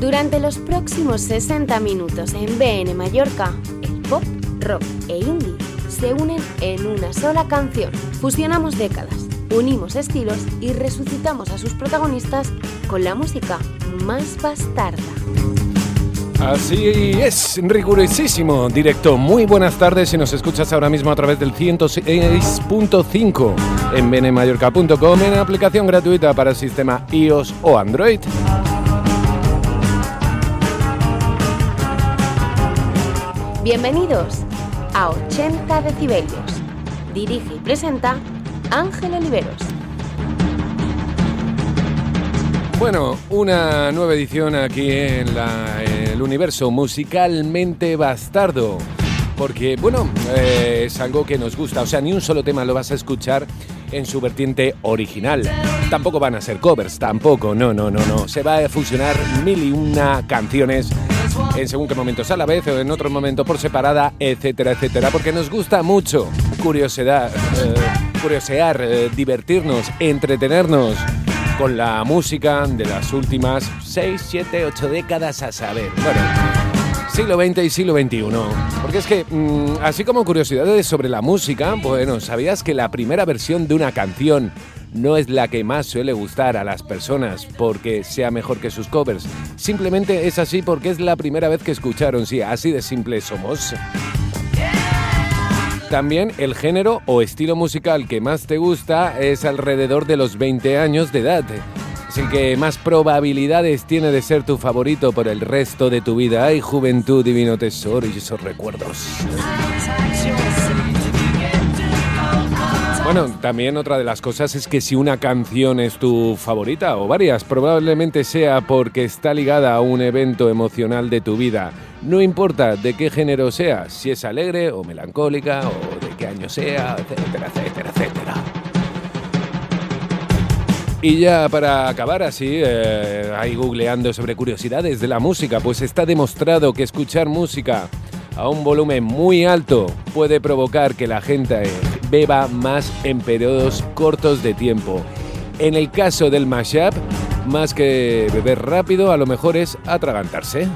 Durante los próximos 60 minutos en BN Mallorca, el pop, rock e indie se unen en una sola canción. Fusionamos décadas, unimos estilos y resucitamos a sus protagonistas con la música más bastarda. Así es, rigurosísimo directo. Muy buenas tardes si nos escuchas ahora mismo a través del 106.5 en benemallorca.com en aplicación gratuita para el sistema iOS o Android. Bienvenidos a 80 decibelios. Dirige y presenta Ángel Oliveros. Bueno, una nueva edición aquí en el universo musicalmente bastardo. Porque, bueno, eh, es algo que nos gusta. O sea, ni un solo tema lo vas a escuchar en su vertiente original. Tampoco van a ser covers, tampoco, no, no, no, no. Se va a fusionar mil y una canciones en según qué momentos a la vez o en otro momento por separada, etcétera, etcétera. Porque nos gusta mucho curiosidad, eh, curiosear, eh, divertirnos, entretenernos con la música de las últimas 6, 7, 8 décadas a saber. Siglo XX y siglo XXI. Porque es que, mm, así como curiosidades sobre la música, bueno, ¿sabías que la primera versión de una canción no es la que más suele gustar a las personas porque sea mejor que sus covers? Simplemente es así porque es la primera vez que escucharon, sí, así de simple somos. También el género o estilo musical que más te gusta es alrededor de los 20 años de edad. Es el que más probabilidades tiene de ser tu favorito por el resto de tu vida. Ay, juventud, divino tesoro y esos recuerdos. Bueno, también otra de las cosas es que si una canción es tu favorita o varias, probablemente sea porque está ligada a un evento emocional de tu vida. No importa de qué género sea, si es alegre o melancólica o de qué año sea, etcétera, etcétera, etcétera. Y ya para acabar así, eh, ahí googleando sobre curiosidades de la música, pues está demostrado que escuchar música a un volumen muy alto puede provocar que la gente beba más en periodos cortos de tiempo. En el caso del mashup, más que beber rápido, a lo mejor es atragantarse.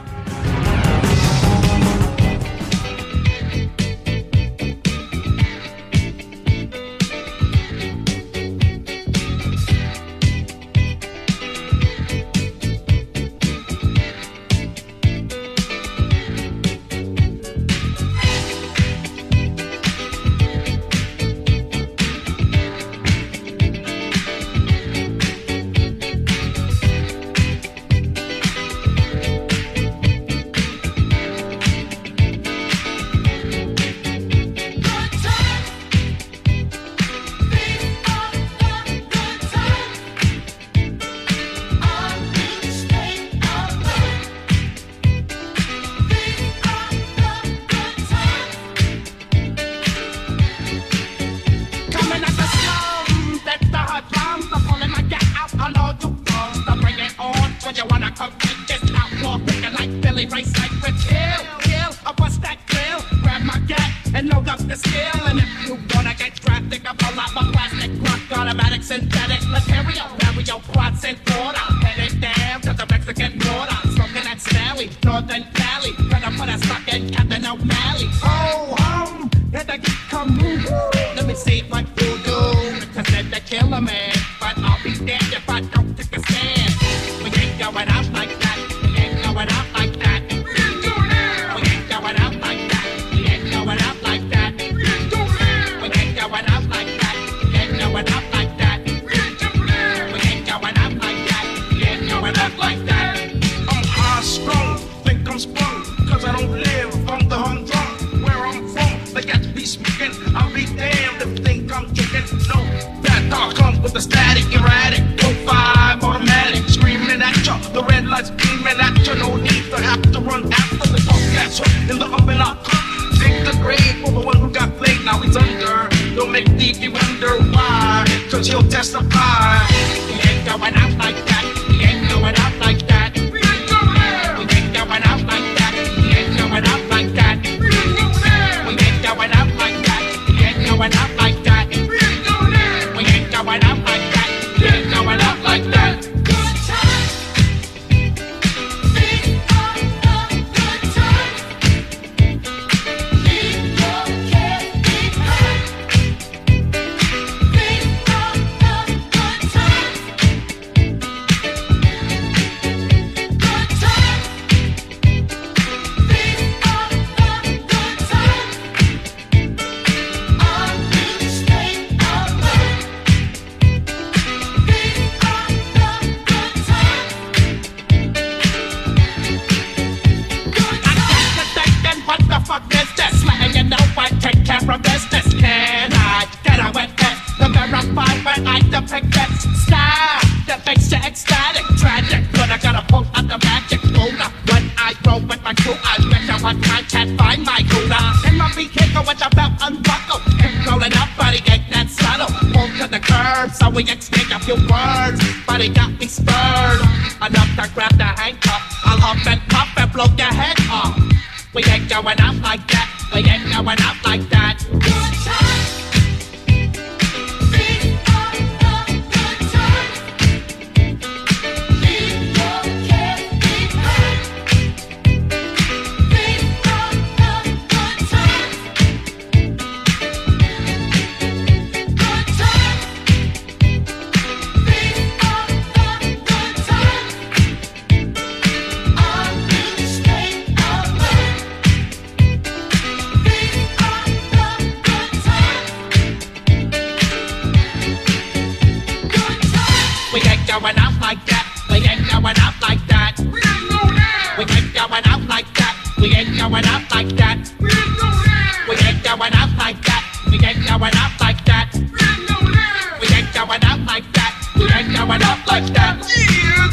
Not like that.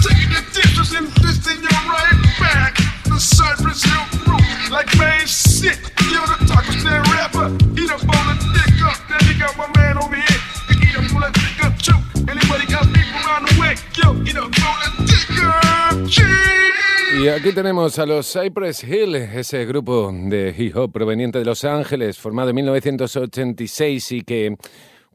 Taking the and your right back. The like rapper. Eat. Then got my man over Y aquí tenemos a los Cypress Hill, ese grupo de hip hop proveniente de Los Ángeles, formado en 1986 y que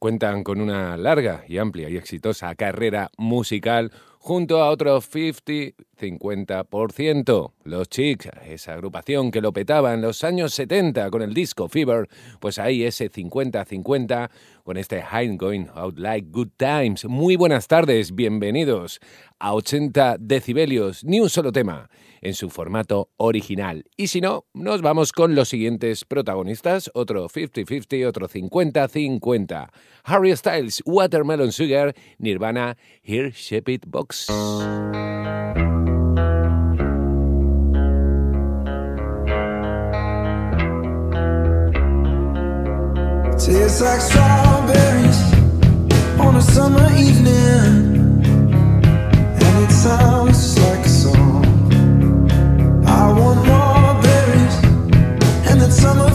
cuentan con una larga y amplia y exitosa carrera musical junto a otros 50-50%. Los Chicks, esa agrupación que lo petaba en los años 70 con el disco Fever, pues ahí ese 50-50 con este I'm Going Out Like Good Times. Muy buenas tardes, bienvenidos a 80 decibelios, ni un solo tema en su formato original. Y si no, nos vamos con los siguientes protagonistas, otro 50-50, otro 50-50. Harry Styles, Watermelon Sugar, Nirvana, Here Shepherd Box. Strawberries on a summer evening, and it sounds. summer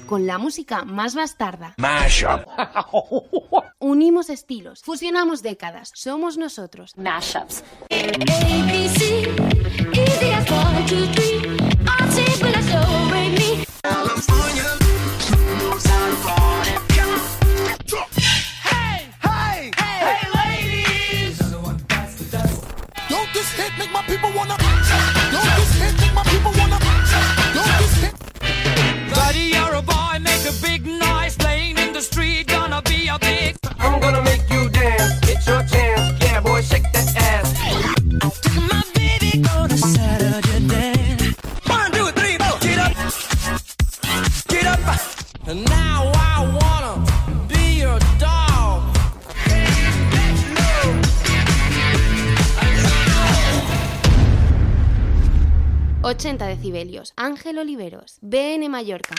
con la música más bastarda. Mashup. Unimos estilos, fusionamos décadas, somos nosotros. Mashups. ABC, 80 decibelios. Ángel Oliveros, BN Mallorca.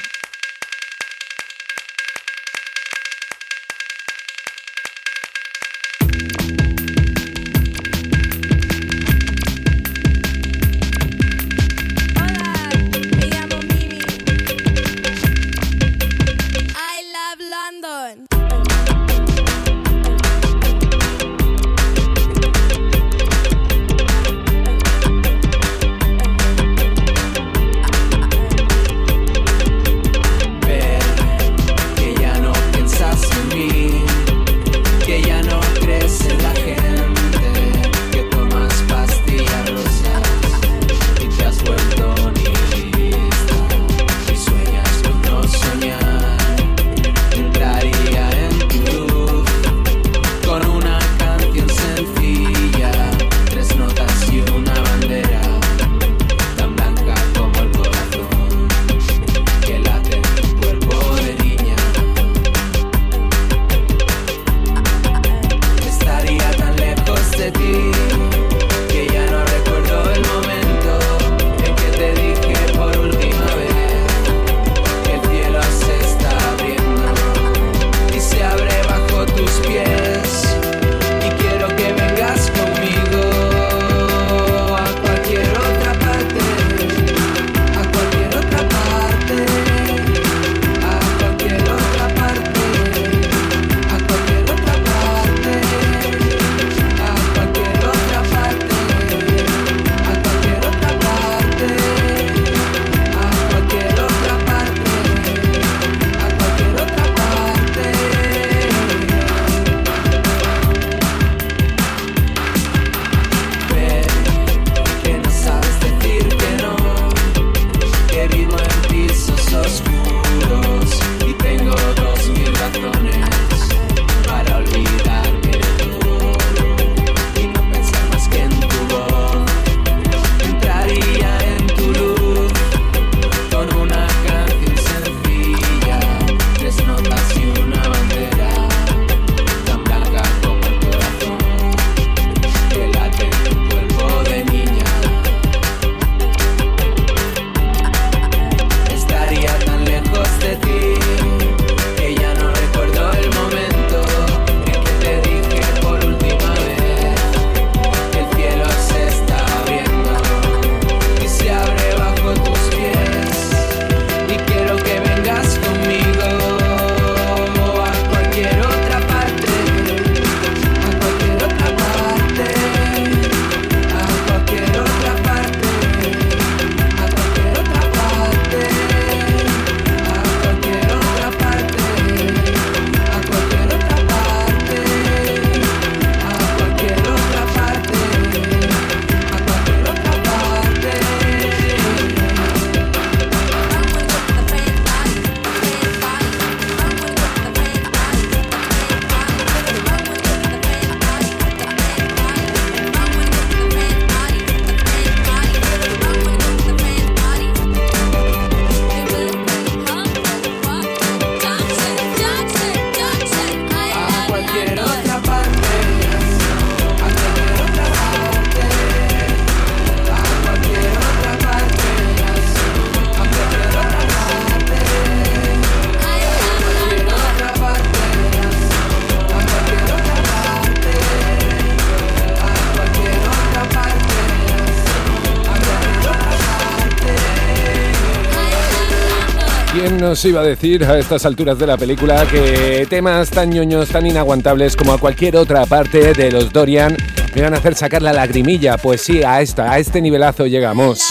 ¿Quién nos iba a decir a estas alturas de la película que temas tan ñoños, tan inaguantables como a cualquier otra parte de los Dorian me van a hacer sacar la lagrimilla? Pues sí, a esta, a este nivelazo llegamos.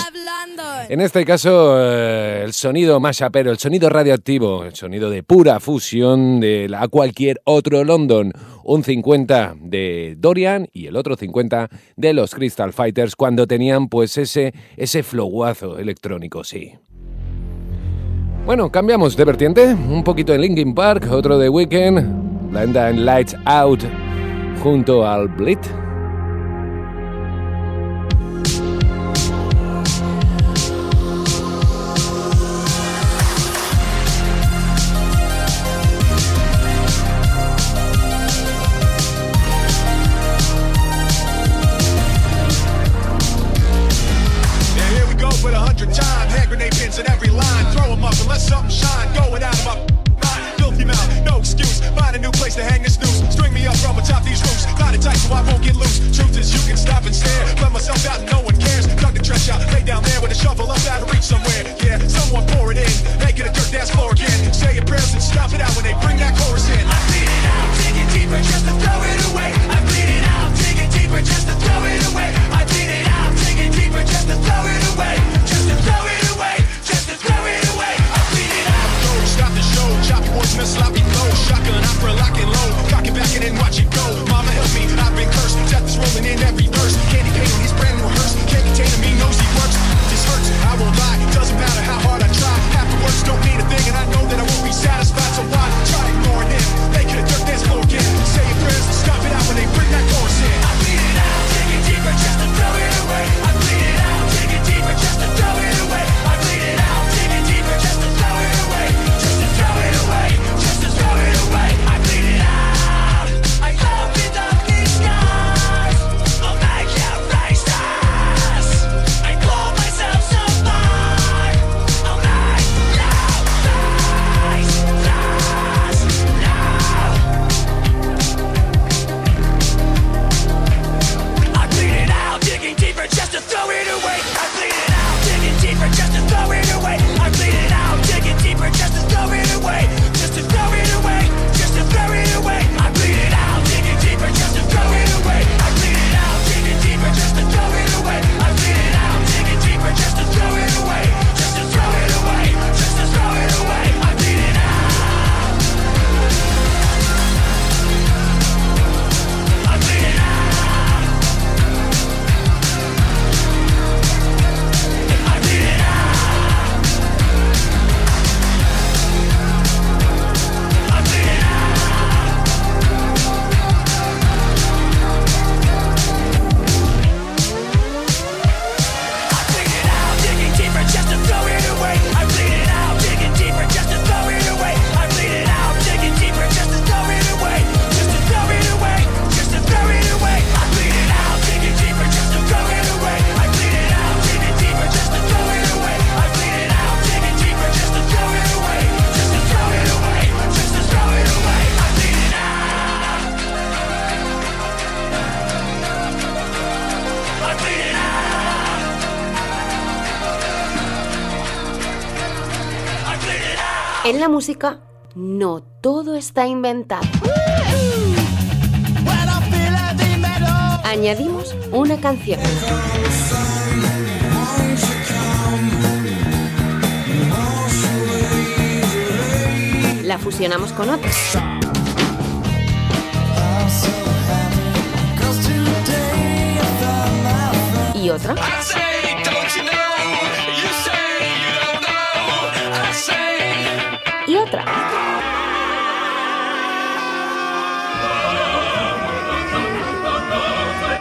En este caso, eh, el sonido más chapero, el sonido radioactivo, el sonido de pura fusión de la, cualquier otro London. Un 50 de Dorian y el otro 50 de los Crystal Fighters cuando tenían pues ese, ese flowazo electrónico, sí. Bueno, cambiamos de vertiente. Un poquito en Linkin Park, otro de Weekend, Blind and Lights Out junto al Blit. Tight so I won't get loose. Truth is, you can stop and stare. Let myself out and no one cares. Dug the trench out, lay down there with a shovel up out of reach somewhere. Yeah, someone pour it in. Make it a dirt dance floor again. Say your prayers and stop it out when they bring that chorus in. I bleed it out, digging deeper just to throw it away. I bleed it out, digging deeper just to throw it away. I bleed it out, digging deeper just to throw it away. Just to throw it away, just to throw it away. I bleed it out. Don't stop the show, choppy words in a sloppy flow. Shotgun opera lock and low. Cock it back and then watch it go. Help me, I've been cursed. Death is rolling in every verse. Candy paint on his brand new hearse. Can't contain him, he knows he works. This hurts, I won't lie. Doesn't matter how hard I try. Half the words don't mean a thing, and I know that I won't be satisfied. So why En la música, no todo está inventado. Añadimos una canción. La fusionamos con otra. Y otra.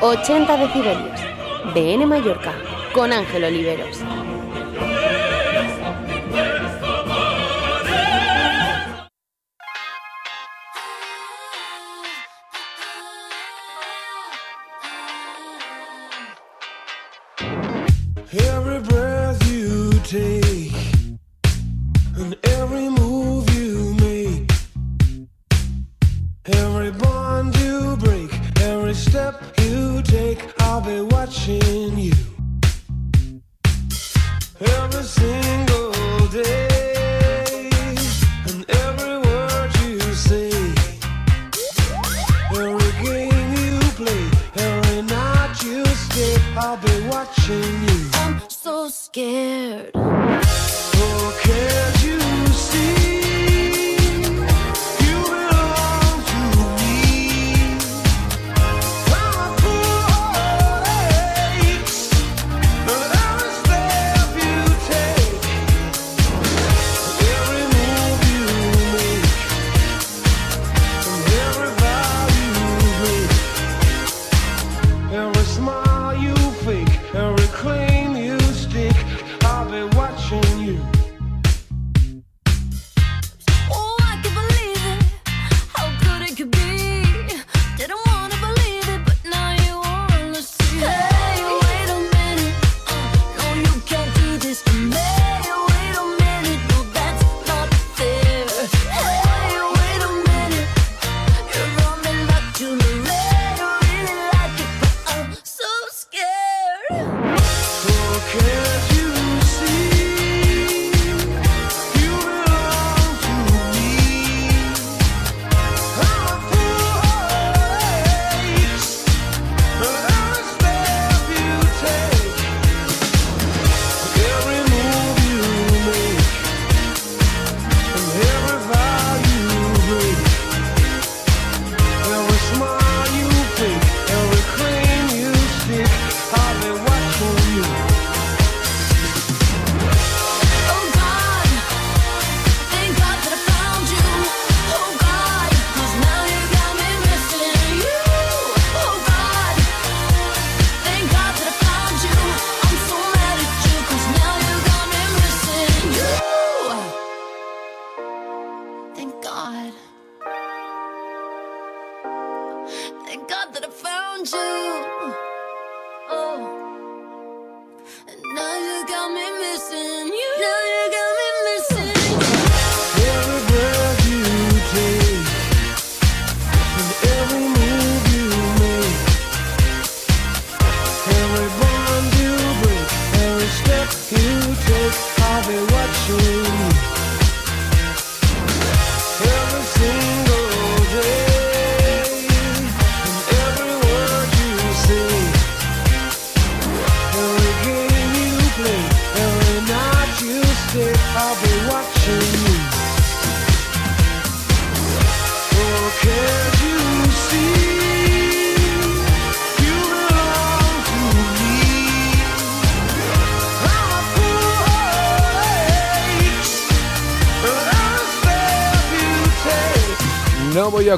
80 decibelios. BN Mallorca, con Ángel Oliveros.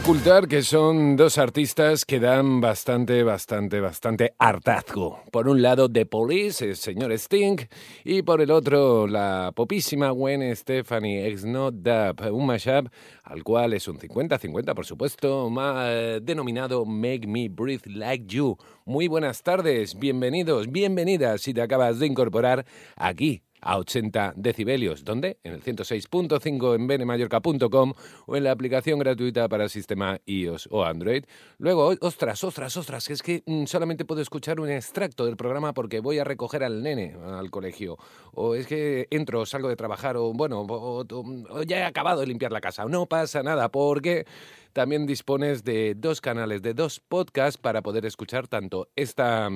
Ocultar que son dos artistas que dan bastante, bastante, bastante hartazgo. Por un lado, The Police, el señor Sting, y por el otro, la popísima Gwen Stefani, ex No Dub, un mashup al cual es un 50-50, por supuesto, eh, denominado Make Me Breathe Like You. Muy buenas tardes, bienvenidos, bienvenidas si te acabas de incorporar aquí a 80 decibelios. ¿Dónde? En el 106.5 en benemallorca.com o en la aplicación gratuita para sistema iOS o Android. Luego, ostras, ostras, ostras, es que mm, solamente puedo escuchar un extracto del programa porque voy a recoger al nene al colegio. O es que entro, salgo de trabajar, o bueno, o, ya he acabado de limpiar la casa. No pasa nada porque también dispones de dos canales, de dos podcasts para poder escuchar tanto esta...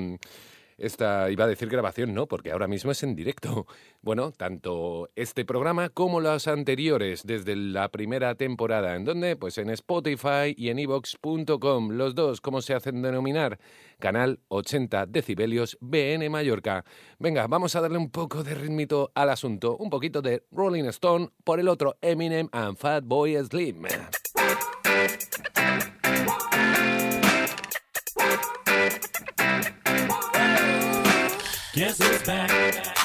esta, iba a decir grabación, no, porque ahora mismo es en directo. Bueno, tanto este programa como los anteriores, desde la primera temporada. ¿En dónde? Pues en Spotify y en evox.com. Los dos, ¿cómo se hacen denominar? Canal 80 decibelios BN Mallorca. Venga, vamos a darle un poco de ritmito al asunto. Un poquito de Rolling Stone, por el otro Eminem and Fatboy Slim. Guess back? Back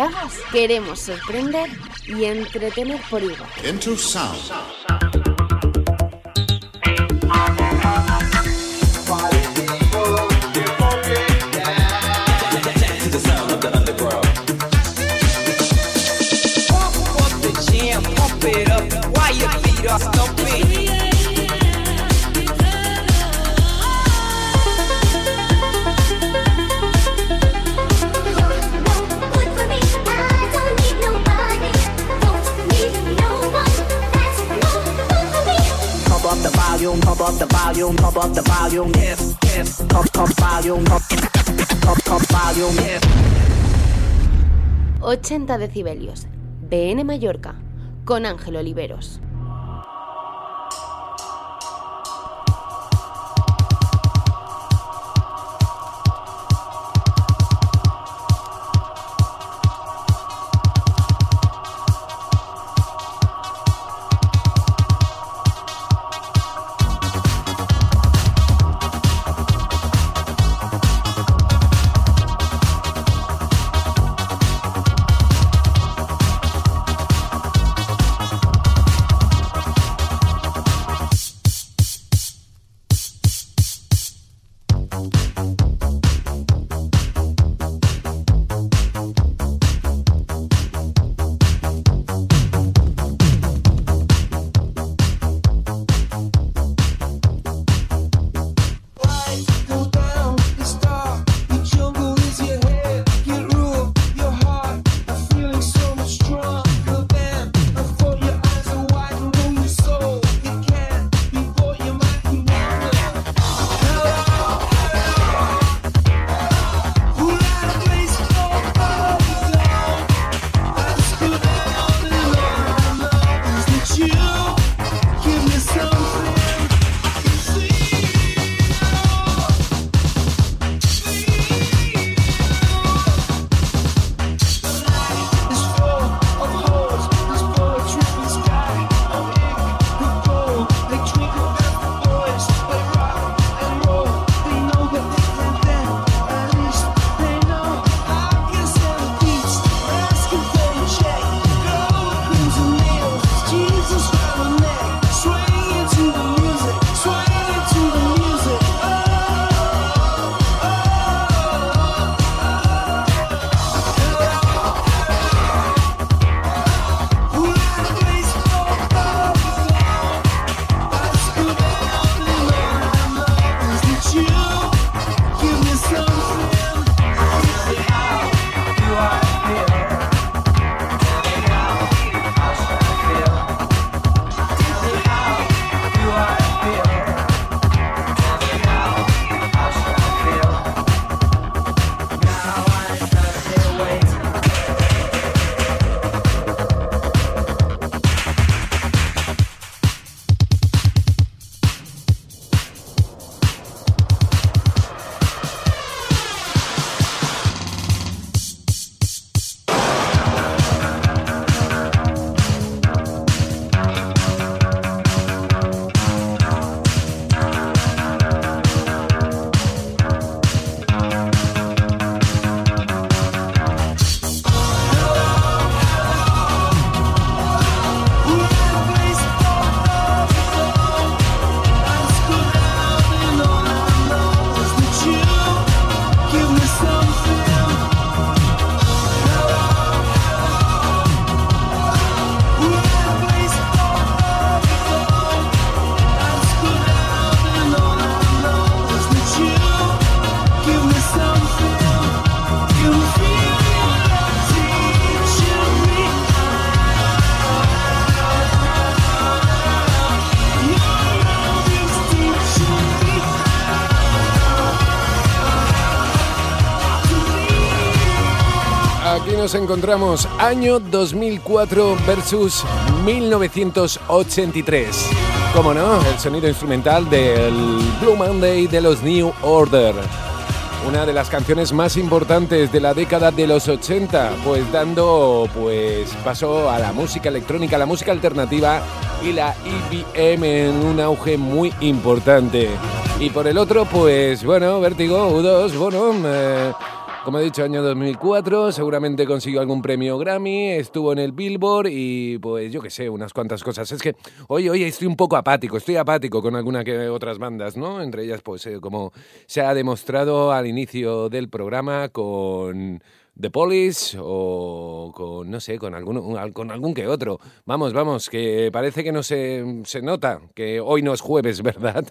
hagas queremos sorprender y entretener por igual. Sound. Volume, pump up the volume, pump up the volume, yes, yes. Pump, pump volume, pump, pump, pump volume, yes. 80 decibelios. BN Mallorca. Con Ángel Oliveros. Nos encontramos año 2004 versus 1983. Como no, el sonido instrumental del Blue Monday de los New Order. Una de las canciones más importantes de la década de los 80, pues dando pues paso a la música electrónica, la música alternativa y la EBM en un auge muy importante. Y por el otro, pues bueno, Vértigo, U2, bueno, eh, Como he dicho, año 2004, seguramente consiguió algún premio Grammy, estuvo en el Billboard y pues yo qué sé, unas cuantas cosas. Es que hoy, hoy estoy un poco apático, estoy apático con alguna que otras bandas, ¿no? Entre ellas, pues eh, como se ha demostrado al inicio del programa con The Police o con, no sé, con, alguno, con algún que otro. Vamos, vamos, que parece que no se, se nota que hoy no es jueves, ¿verdad?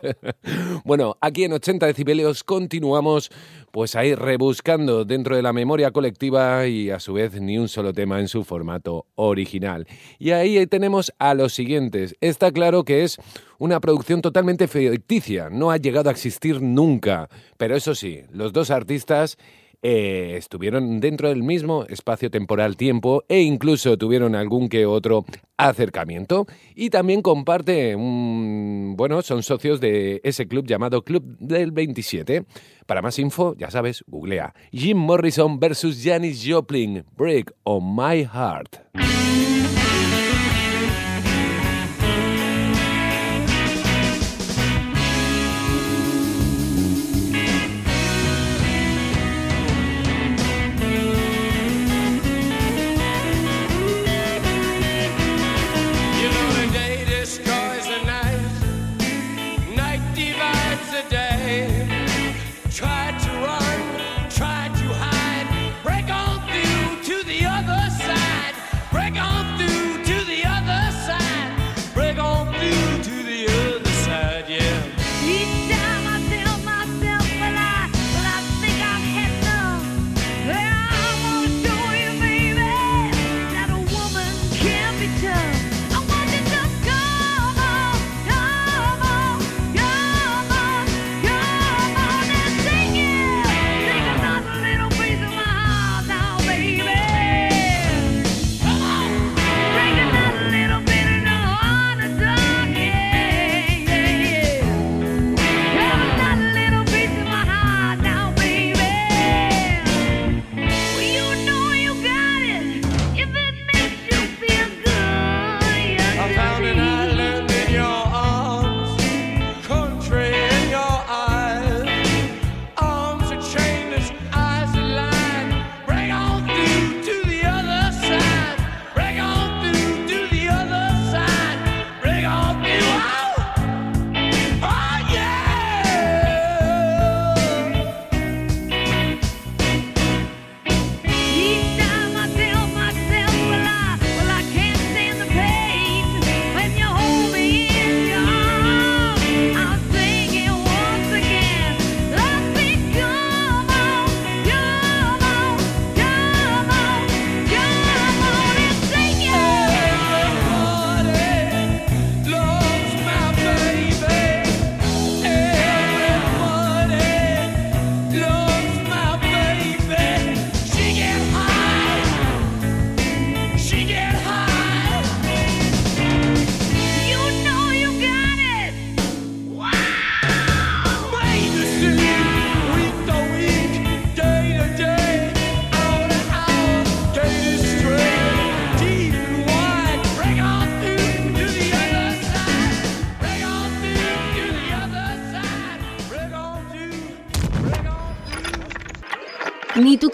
bueno, aquí en 80 decibelios continuamos pues ahí rebuscando dentro de la memoria colectiva y a su vez ni un solo tema en su formato original. Y ahí tenemos a los siguientes. Está claro que es una producción totalmente ficticia, no ha llegado a existir nunca, pero eso sí, los dos artistas eh, estuvieron dentro del mismo espacio temporal-tiempo e incluso tuvieron algún que otro acercamiento. Y también comparte, un, bueno, son socios de ese club llamado Club del 27. Para más info, ya sabes, googlea Jim Morrison versus Janis Joplin, Break on My Heart.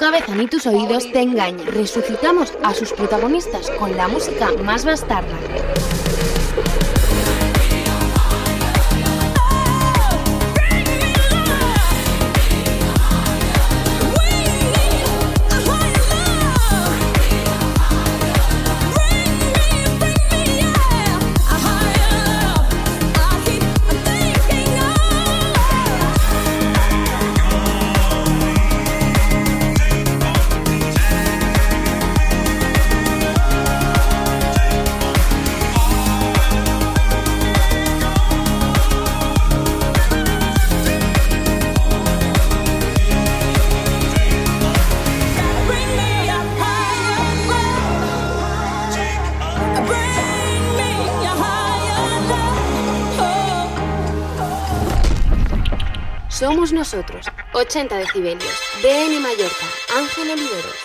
Cabeza ni tus oídos te engañan. Resucitamos a sus protagonistas con la música más bastarda. Nosotros, 80 decibelios. BN Mallorca, Ángel Oliveros.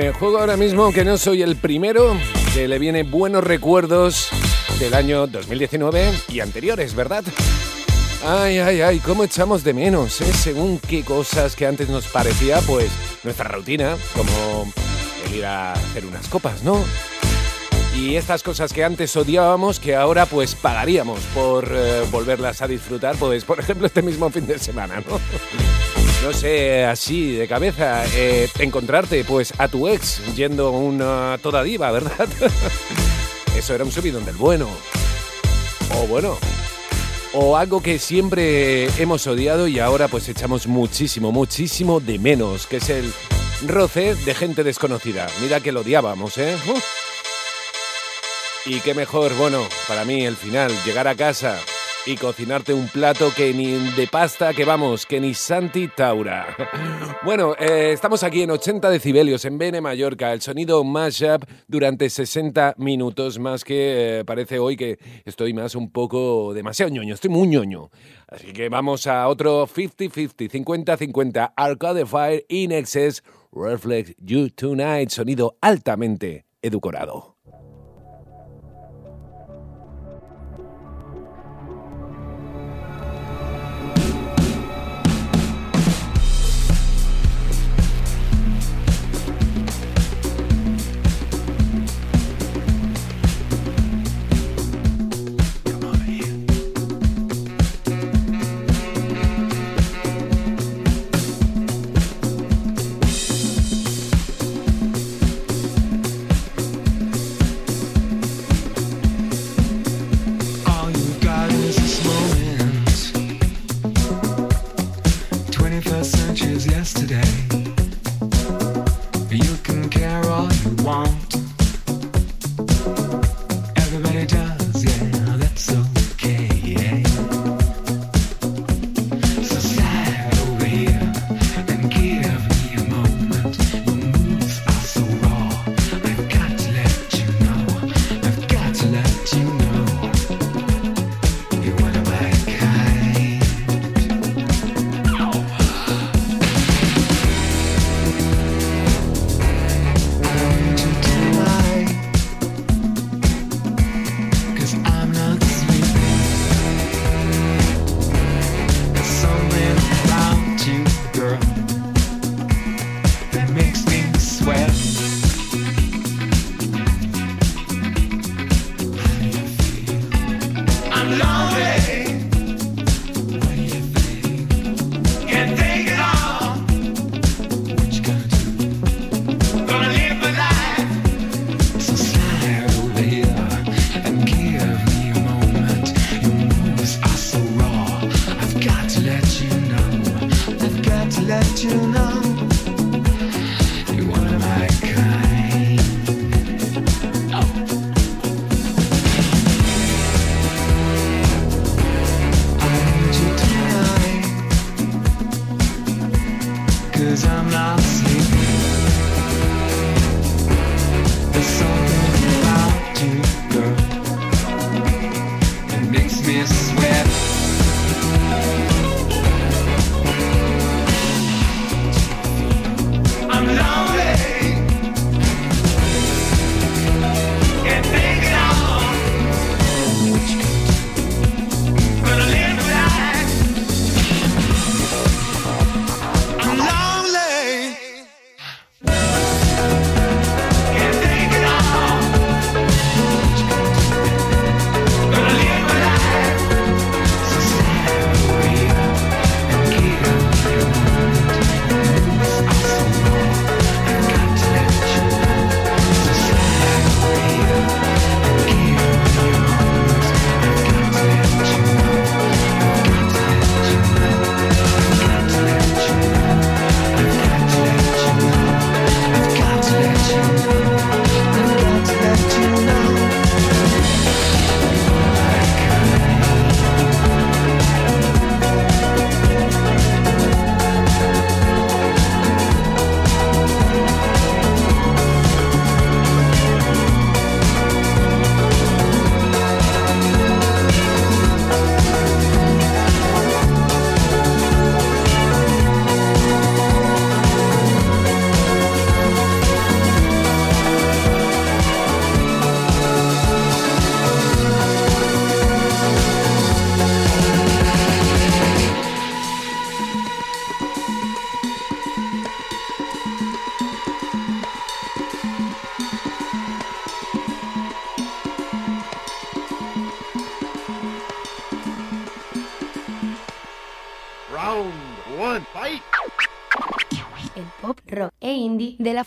Juego ahora mismo que no soy el primero que le viene buenos recuerdos del año 2019 y anteriores, ¿verdad? Ay, ay, ay, cómo echamos de menos, ¿eh? Según qué cosas que antes nos parecía, pues, nuestra rutina, como el ir a hacer unas copas, ¿no? Y estas cosas que antes odiábamos, que ahora pues pagaríamos por eh, volverlas a disfrutar, pues por ejemplo este mismo fin de semana, ¿no? No sé, así de cabeza, eh, encontrarte pues a tu ex yendo una toda diva, ¿verdad? Eso era un subidón del bueno. O bueno, o algo que siempre hemos odiado y ahora pues echamos muchísimo, muchísimo de menos, que es el roce de gente desconocida. Mira que lo odiábamos, ¿eh? Y qué mejor, bueno, para mí el final, llegar a casa y cocinarte un plato que ni de pasta, que vamos, que ni Santi Taura. Bueno, eh, estamos aquí en 80 decibelios en BN Mallorca, el sonido mashup durante 60 minutos, más que eh, parece hoy que estoy más un poco demasiado ñoño, estoy muy ñoño. Así que vamos a otro 50-50, 50-50, Arcade Fire in Excess, Reflect You Tonight, sonido altamente edulcorado.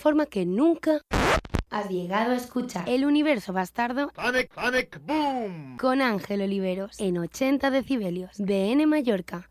Forma que nunca has llegado a escuchar. El universo bastardo Panic, panic, boom. con Ángel Oliveros en 80 decibelios. BN Mallorca.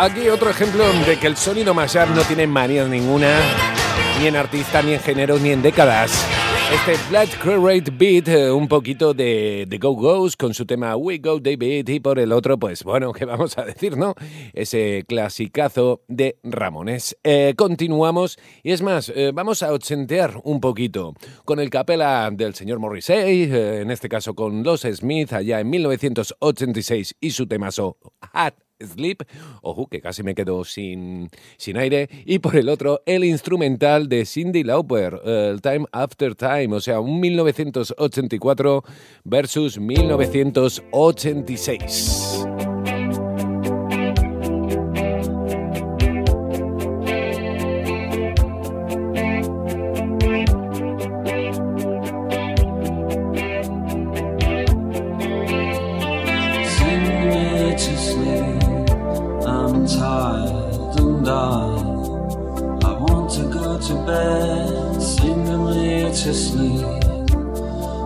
Aquí otro ejemplo de que el sonido mashup no tiene manías ninguna, ni en artista, ni en género, ni en décadas. Este Black Curate Beat, eh, un poquito de, de Go Go's con su tema We Go David y por el otro, pues bueno, ¿qué vamos a decir, no? Ese clasicazo de Ramones. Eh, continuamos y es más, eh, vamos a ochentear un poquito con el capela del señor Morrissey, eh, en este caso con Los Smith allá en 1986 y su temazo Hat Sleep, ojo, que casi me quedo sin, sin aire, y por el otro, el instrumental de Cindy Lauper, el Time After Time, o sea, un 1984 versus 1986. Bed. Sing me to sleep.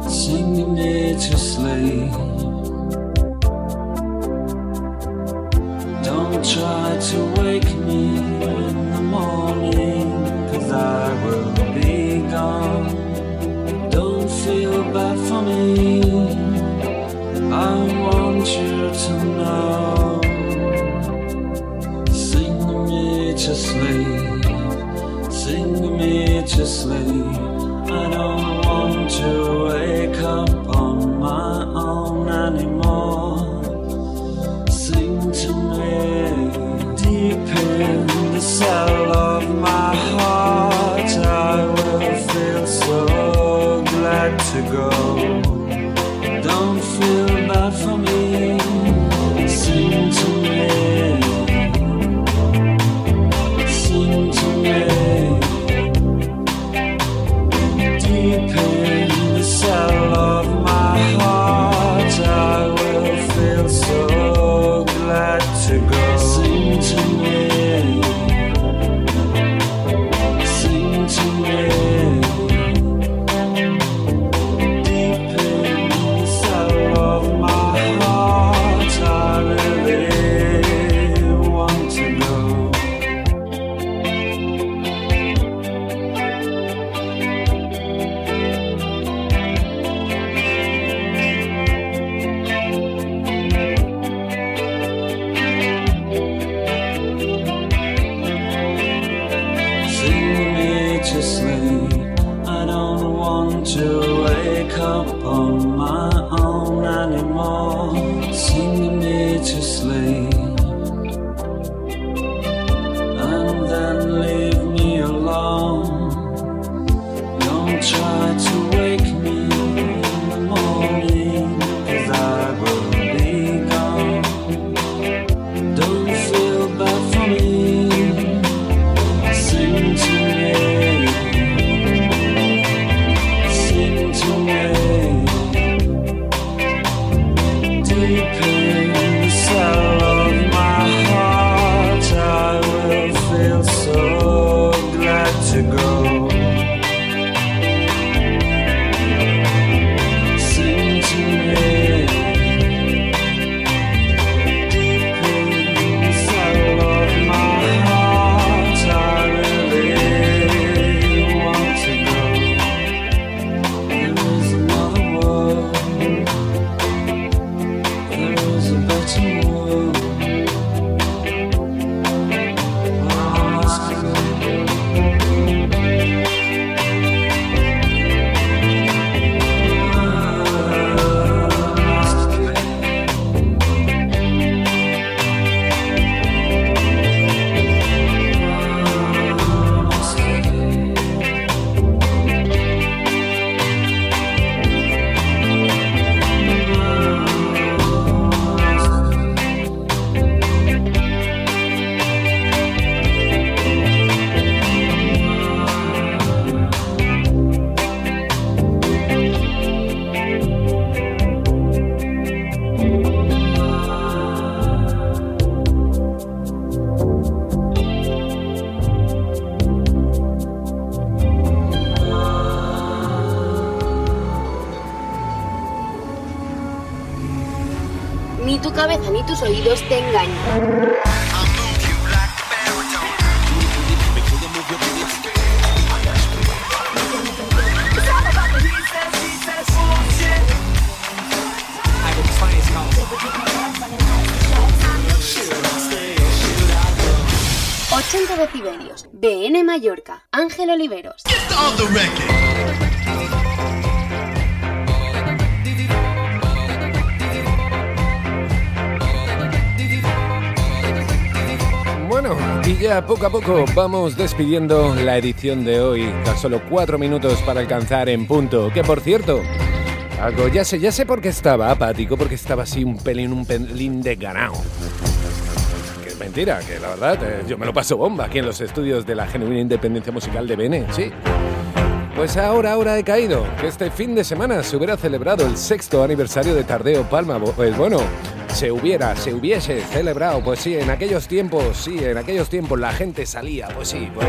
Sing me to sleep. Don't try to wake me in the morning, ...80 decibelios... ...BN Mallorca... ...Ángel Oliveros... Bueno, y ya poco a poco vamos despidiendo la edición de hoy. Tan solo cuatro minutos para alcanzar en punto. Que por cierto, algo ya sé, ya sé por qué estaba apático, porque estaba así un pelín, un pelín de ganado. Que la verdad, eh, yo me lo paso bomba aquí en los estudios de la genuina independencia musical de Bene, sí. Pues ahora, ahora he caído, que este fin de semana se hubiera celebrado el sexto aniversario de Tardeo Palma. Pues bueno, se hubiera, se hubiese celebrado, pues sí, en aquellos tiempos, sí, en aquellos tiempos la gente salía, pues sí, pues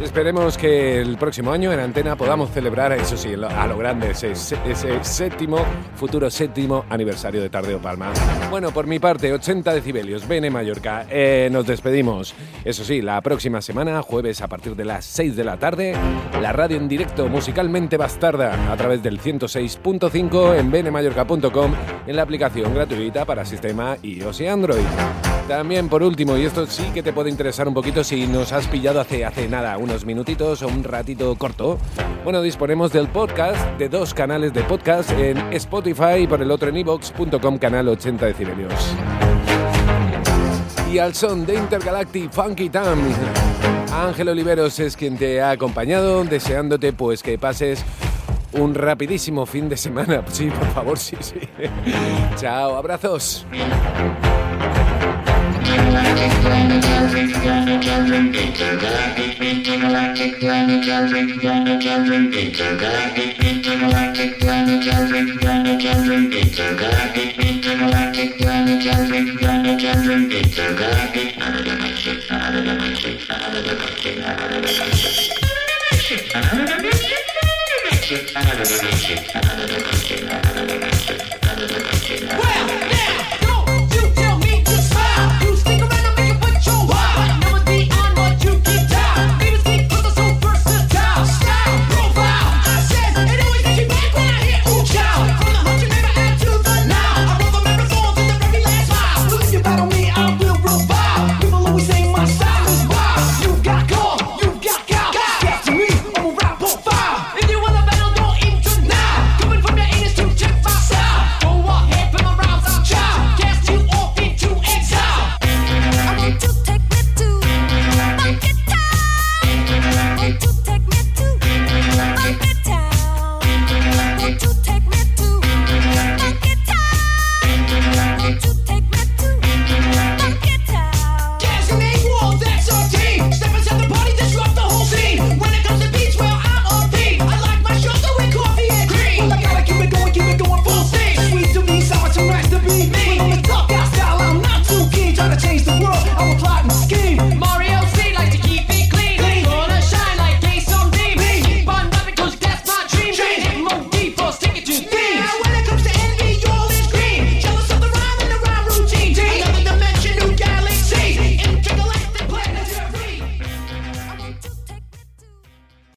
esperemos que el próximo año en Antena podamos celebrar, eso sí, a lo grande, ese, ese séptimo, futuro séptimo aniversario de Tardeo Palma. Bueno, por mi parte, 80 decibelios, Bene Mallorca, eh, nos despedimos. Eso sí, la próxima semana, jueves a partir de las 6 de la tarde, la radio en directo musicalmente bastarda a través del 106.5 en benemallorca.com en la aplicación gratuita para sistema iOS y Android. También por último, y esto sí que te puede interesar un poquito si nos has pillado hace, hace nada, unos minutitos o un ratito corto. Bueno, disponemos del podcast, de dos canales de podcast en Spotify y por el otro en ivox.com canal 80 decibelios. Y al son de Intergalactic Funky Town, Ángel Oliveros es quien te ha acompañado, deseándote pues que pases un rapidísimo fin de semana. Sí, por favor, sí, sí. Chao, abrazos. Intergalactic planetarium. Well.